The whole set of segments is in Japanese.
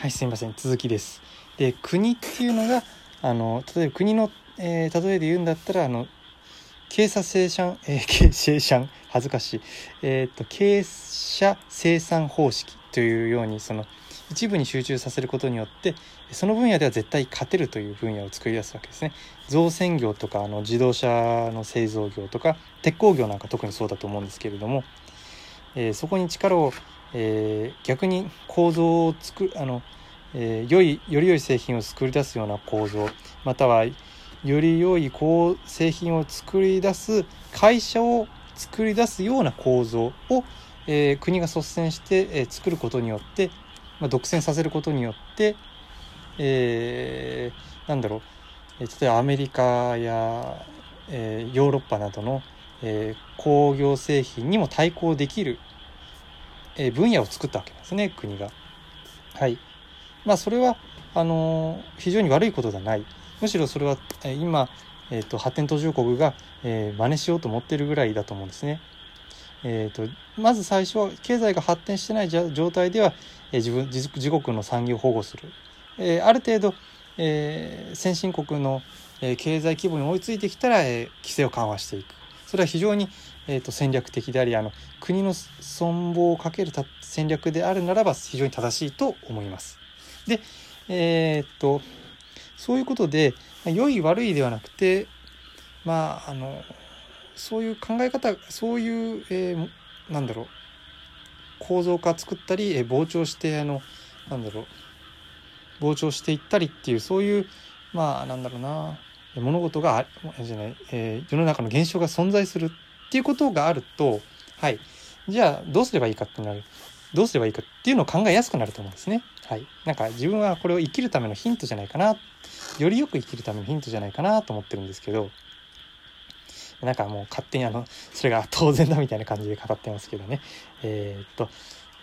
はいすみません。続きです。で国っていうのがあの例えば国の、えー、例えで言うんだったらあの経査生産、えー、生産恥ずかしい。えっ、と経社生産方式というようにその一部に集中させることによってその分野では絶対勝てるという分野を作り出すわけですね。造船業とかあの自動車の製造業とか鉄鋼業なんか特にそうだと思うんですけれども、えー、そこに力をえー、逆に構造を作あの、えー、良いより良い製品を作り出すような構造またはより良い製品を作り出す会社を作り出すような構造を、えー、国が率先して、えー、作ることによって、まあ、独占させることによって、えー、なんだろう、えー、例えばアメリカや、えー、ヨーロッパなどの、えー、工業製品にも対抗できるえ分野を作ったわけですね国が。はいまあ、それはあの非常に悪いことではないむしろそれは、え今、えーと、発展途上国が、えー、真似しようと思ってるぐらいだと思うんですね。えーと、まず最初は経済が発展してない状態では、えー、自分自自国の産業を保護する、えー、ある程度、えー、先進国の、えー、経済規模に追いついてきたら、えー、規制を緩和していくそれは非常に、えーと、戦略的でありあの国の存亡をかける戦略であるならば非常に正しいと思います。で、えー、っとそういうことで良い悪いではなくてまああのそういう考え方そういう、えー、なんだろう構造化作ったり、えー、膨張してあのなんだろう膨張していったりっていうそういうまあなんだろうな物事がじゃない、えー、世の中の現象が存在するっていうことがあると、はい。じゃあ、どうすればいいかってなる。どうすればいいかっていうのを考えやすくなると思うんですね。はい。なんか自分はこれを生きるためのヒントじゃないかな。よりよく生きるためのヒントじゃないかなと思ってるんですけど、なんかもう勝手にあの、それが当然だみたいな感じで語ってますけどね。えー、っと、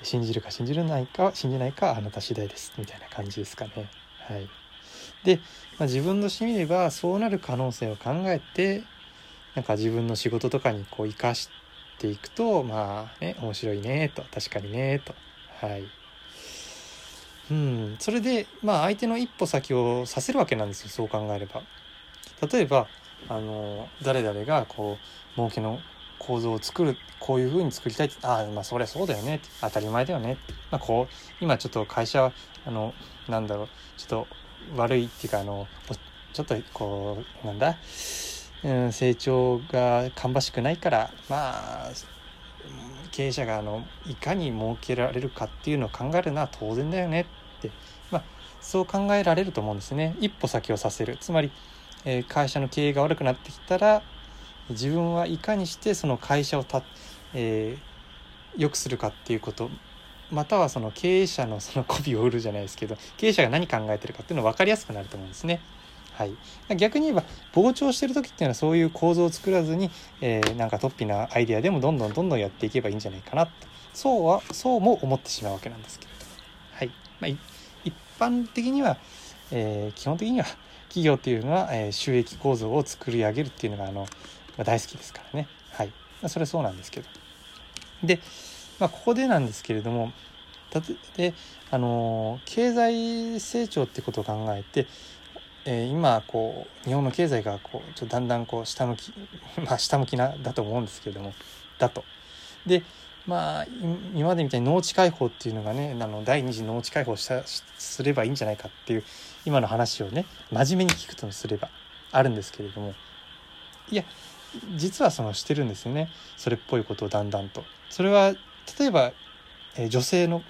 信じるか信じないか、信じないかあなた次第です。みたいな感じですかね。はい。で、まあ、自分としてみればそうなる可能性を考えてなんか自分の仕事とかにこう生かしていくとまあね面白いねと確かにねと。はい。うん。それでまあ相手の一歩先をさせるわけなんですよそう考えれば。例えばあの誰々がこう儲けの構造を作るこういうふうに作りたいってああまあそりゃそうだよね当たり前だよね、まあ、こう今ちょっと会社あのなんだろうちょっと悪いっていうかあのちょっとこうなんだ、うん、成長が芳しくないからまあ経営者があのいかに儲けられるかっていうのを考えるのは当然だよねって、まあ、そう考えられると思うんですね。一歩先をさせる。つまり、えー、会社の経営が悪くなってきたら自分はいかにしてその会社をた、えー、良くするかっていうこと。またはその経営者のその媚びを売るじゃないですけど経営者が何考えてるかっていうの分かりやすくなると思うんですね。はい、逆に言えば膨張してる時っていうのはそういう構造を作らずに、えー、なんか突飛なアイデアでもどんどんどんどんやっていけばいいんじゃないかなとそうはそうも思ってしまうわけなんですけれど、はい。まあ、一般的には、えー、基本的には企業っていうのは、えー、収益構造を作り上げるっていうのがあの、まあ、大好きですからね、はい。まあ、それはそうなんですけど。でまあ、ここでなんですけれどもであの経済成長ってことを考えて、えー、今こう日本の経済がこうちょっとだんだんこう下向き まあ下向きなだと思うんですけれどもだと。でまあ今までみたいに農地開放っていうのがねあの第二次農地開放したすればいいんじゃないかっていう今の話をね真面目に聞くとすればあるんですけれどもいや実はそのしてるんですよねそれっぽいことをだんだんと。それは例えば、え、女性の、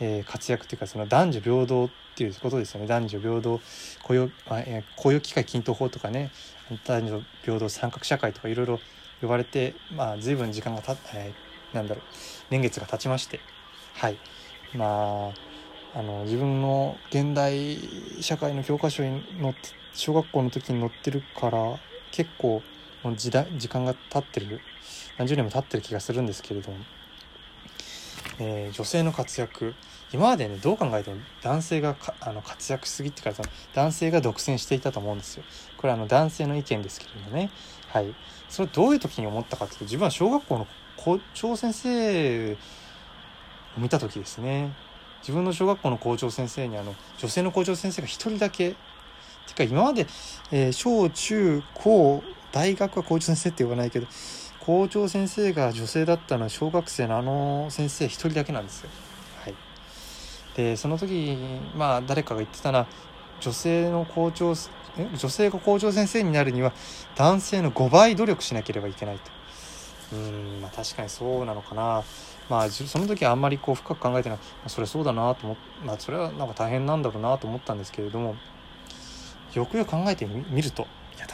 え、活躍というかその男女平等っていうことですよね。男女平等雇用,、あえ、雇用機会均等法とかね男女平等三角社会とかいろいろ呼ばれて、まあ、随分時間がた、えー、なんだろう年月が経ちましてはい。まああの自分の現代社会の教科書に載って小学校の時に載ってるから結構もう時代時間が経ってる何十年も経ってる気がするんですけれども。えー、女性の活躍。今までねどう考えても男性があの活躍しすぎってから男性が独占していたと思うんですよ。これあの男性の意見ですけれどもね。はい。それどういう時に思ったかっていうと自分は小学校の校長先生を見た時ですね。自分の小学校の校長先生にあの女性の校長先生が一人だけ。てか今まで、えー、小中高大学は校長先生って言わないけど校長先生が女性だったのは小学生のあの先生一人だけなんですよ。はい、でその時まあ誰かが言ってたな女性の校長女性が校長先生になるには男性の5倍努力しなければいけないと。うんまあ確かにそうなのかな。まあその時はあんまりこう深く考えてない、まあ、それそうだなと思って、まあ、それはなんか大変なんだろうなと思ったんですけれどもよくよく考えてみると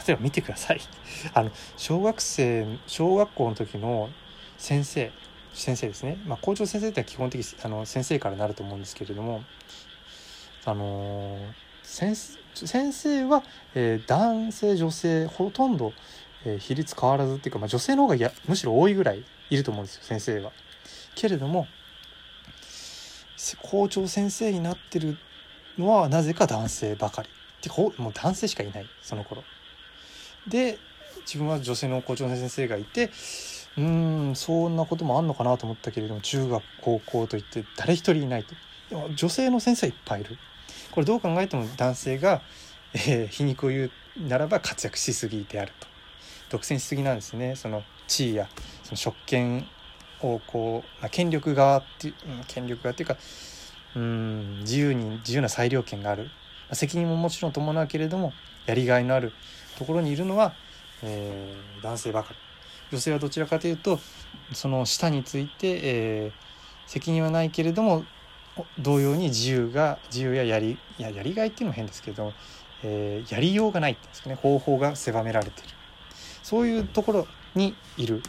例えば見てください あの小学生小学校の時の先生先生ですね、まあ、校長先生って基本的あの先生からなると思うんですけれどもあの先先生は、えー、男性女性ほとんど、えー、比率変わらずっていうか、まあ、女性の方がやむしろ多いぐらいいると思うんですよ先生は。けれども校長先生になってるのはなぜか男性ばかり。ってかもう男性しかいないその頃。で自分は女性の校長の先生がいてうんそんなこともあんのかなと思ったけれども中学高校といって誰一人いないと。でも女性の先生はいっぱいいる。これどう考えても男性が、えー、皮肉を言うならば活躍しすぎであると。独占しすぎなんですねその地位やその職権をこう、まあ、権力側っていう、権力側っていうかうん自由に自由な裁量権がある、まあ、責任ももちろん伴うけれどもやりがいのあるところにいるのは、えー、男性ばかり。女性はどちらかというとその下について、えー、責任はないけれども同様に自由が自由ややりややりがいっていうのも変ですけれど、えー、やりようがないっていうんですかね。方法が狭められている。そういうところにいる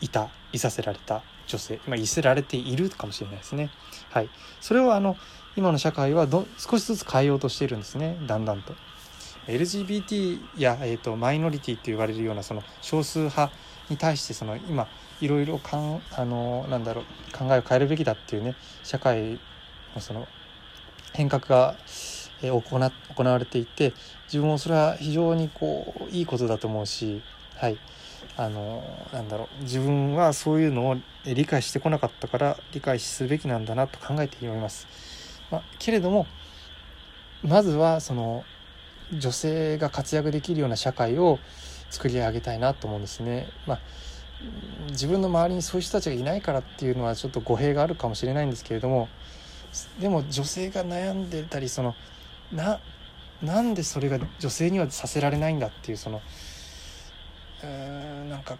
いたいさせられた女性、まあ、いせられているかもしれないですね。はい、それをあの今の社会はど少しずつ変えようとしているんですね。だんだんと。LGBT や、えーと、マイノリティと言われるようなその少数派に対してその今いろいろかんあのなんだろう考えを変えるべきだっていうね社会のその変革が、え、行行われていて自分もそれは非常にこういいことだと思うしはいあのなんだろう自分はそういうのを理解してこなかったから理解すべきなんだなと考えております。まあ、けれどもまずはその女性が活躍できるような社会を作り上げたいなと思うんですね。まあ自分の周りにそういう人たちがいないからっていうのはちょっと語弊があるかもしれないんですけれどもでも女性が悩んでたりそのななんでそれが女性にはさせられないんだっていうそのうんなんか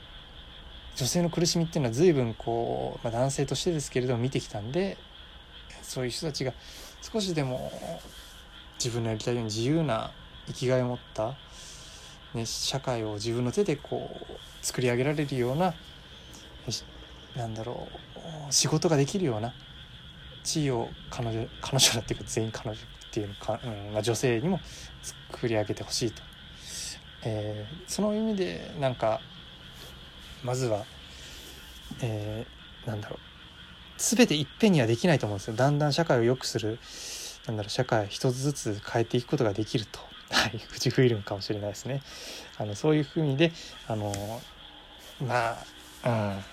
女性の苦しみっていうのは随分こう、まあ、男性としてですけれども見てきたんでそういう人たちが少しでも自分のやりたいように自由な生きがいを持った、ね、社会を自分の手でこう作り上げられるようななんだろう仕事ができるような地位を彼女彼女だっていうか全員彼女っていうか、うん、女性にも作り上げてほしいと。えー、その意味でなんかまずは、えー、なんだろう全ていっぺんにはできないと思うんですよ。だんだん社会を良くするなんだろう社会一つずつ変えていくことができると、はい、口フイルムかもしれないですね。あのそういうふうにであのまあうん。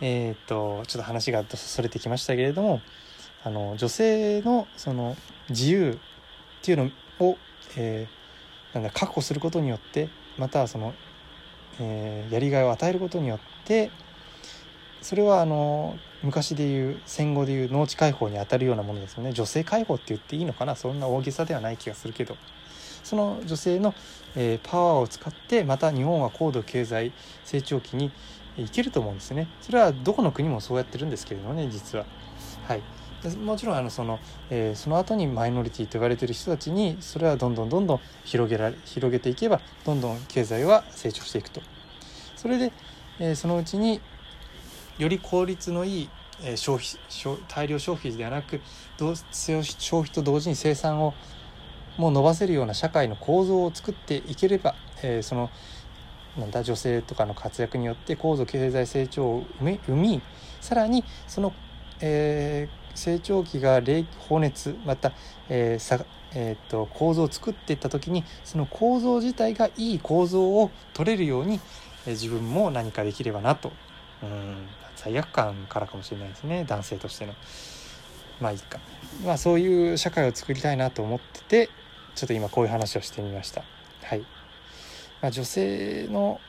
えっ、とちょっと話がそれてきましたけれどもあの女性のその自由っていうのを、えー、なんだ確保することによってまたはその、えー、やりがいを与えることによってそれはあの昔でいう戦後でいう農地解放にあたるようなものですよね。女性解放って言っていいのかな？そんな大げさではない気がするけど。その女性の、えー、パワーを使ってまた日本は高度経済成長期にいけると思うんですね。それはどこの国もそうやってるんですけれどもね実は。はい。もちろんあのその、えー、その後にマイノリティと言われてる人たちにそれはどんどんどんどん広げられ広げていけばどんどん経済は成長していくと。それで、えー、そのうちにより効率のいい、え、消費大量消費ではなく消費と同時に生産をもう伸ばせるような社会の構造を作っていければ、えー、そのなんだ女性とかの活躍によって高度経済成長を生みさらにその、えー、成長期が冷放熱また、えーさえーと、構造を作っていった時にその構造自体がいい構造を取れるように、えー、自分も何かできればなと。うん。罪悪感からかもしれないですね男性としての。まあいいか。まあそういう社会を作りたいなと思っててちょっと今こういう話をしてみました。はい、まあ、女性の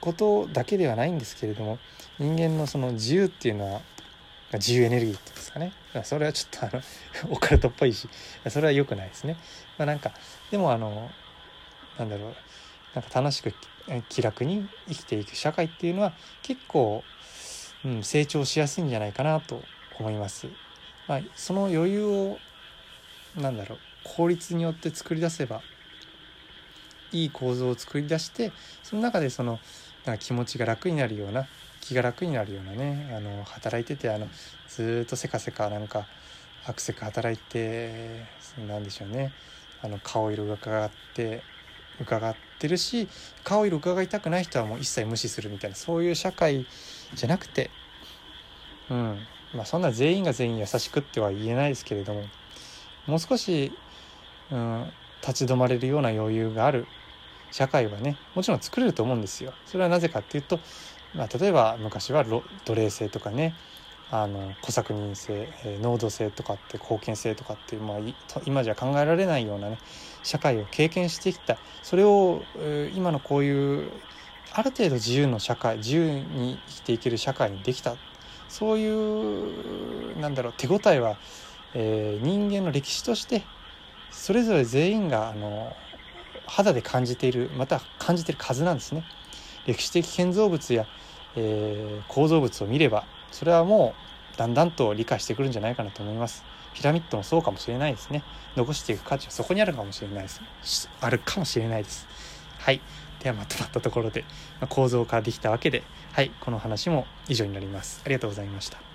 ことだけではないんですけれども人間のその自由っていうのは自由エネルギーっていうんですかね。それはちょっとあの オカルトっぽいしそれは良くないですね。まあなんかでもあのなんだろう。なんか楽しく気楽に生きていく社会っていうのは結構、うん、成長しやすいんじゃないかなと思います。まあ、その余裕をなんだろう効率によって作り出せばいい構造を作り出してその中でそのなんか気持ちが楽になるような気が楽になるようなねあの働いててあのずっとせかせかなんかアクセク働いてなんでしょうねあの顔色が伺って伺ってるし顔色伺いたくない人はもう一切無視するみたいなそういう社会じゃなくて。うん。まあそんな全員が全員優しくっては言えないですけれども。もう少し、うん、立ち止まれるような余裕がある。社会はねもちろん作れると思うんですよ。それはなぜかっていうと、まあ、例えば昔は奴隷制とかねあの小作人性、えー、濃度性とかって貢献性とかっていう、まあ、今じゃ考えられないようなね社会を経験してきた。それを、えー、今のこういうある程度自由の社会自由に生きていける社会にできた。そういうなんだろう手応えは、えー、人間の歴史としてそれぞれ全員があの肌で感じているまた感じている数なんですね。歴史的建造物や、えー、構造物を見ればそれはもうだんだんと理解してくるんじゃないかなと思います。ピラミッドもそうかもしれないですね。残していく価値はそこにあるかもしれないです。あるかもしれないです。はい。ではまとまったところで、まあ、構造化できたわけではいこの話も以上になります。ありがとうございました。